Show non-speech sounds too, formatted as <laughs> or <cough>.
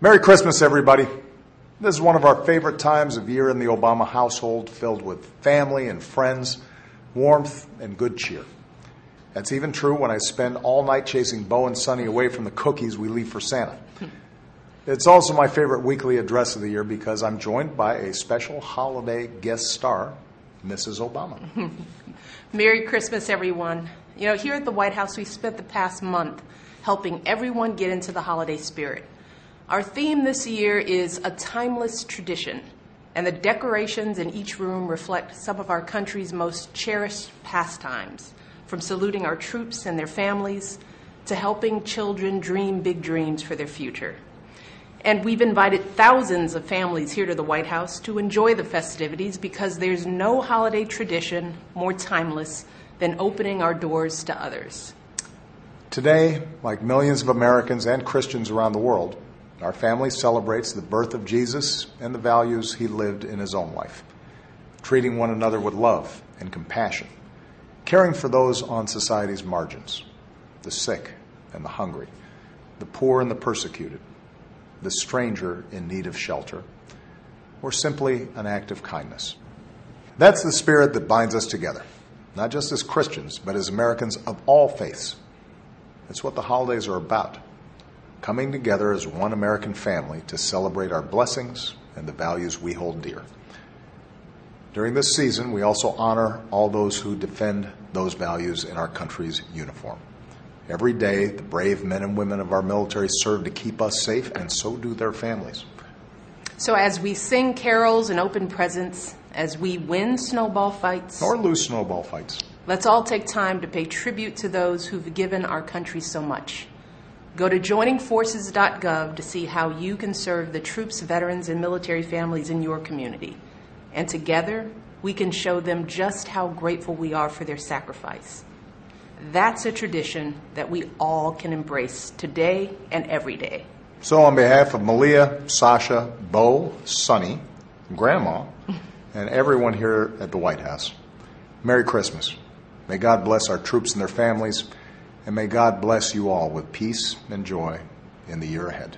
Merry Christmas, everybody. This is one of our favorite times of year in the Obama household, filled with family and friends, warmth, and good cheer. That's even true when I spend all night chasing Bo and Sonny away from the cookies we leave for Santa. It's also my favorite weekly address of the year because I'm joined by a special holiday guest star, Mrs. Obama. <laughs> Merry Christmas, everyone. You know, here at the White House, we've spent the past month helping everyone get into the holiday spirit. Our theme this year is a timeless tradition, and the decorations in each room reflect some of our country's most cherished pastimes, from saluting our troops and their families to helping children dream big dreams for their future. And we've invited thousands of families here to the White House to enjoy the festivities because there's no holiday tradition more timeless than opening our doors to others. Today, like millions of Americans and Christians around the world, our family celebrates the birth of Jesus and the values he lived in his own life, treating one another with love and compassion, caring for those on society's margins, the sick and the hungry, the poor and the persecuted, the stranger in need of shelter, or simply an act of kindness. That's the spirit that binds us together, not just as Christians, but as Americans of all faiths. It's what the holidays are about coming together as one American family to celebrate our blessings and the values we hold dear. During this season, we also honor all those who defend those values in our country's uniform. Every day, the brave men and women of our military serve to keep us safe, and so do their families. So, as we sing carols and open presents, as we win snowball fights, or lose snowball fights, let's all take time to pay tribute to those who've given our country so much. Go to joiningforces.gov to see how you can serve the troops, veterans, and military families in your community. And together, we can show them just how grateful we are for their sacrifice. That's a tradition that we all can embrace today and every day. So, on behalf of Malia, Sasha, Bo, Sonny, Grandma, and everyone here at the White House, Merry Christmas. May God bless our troops and their families and may God bless you all with peace and joy in the year ahead.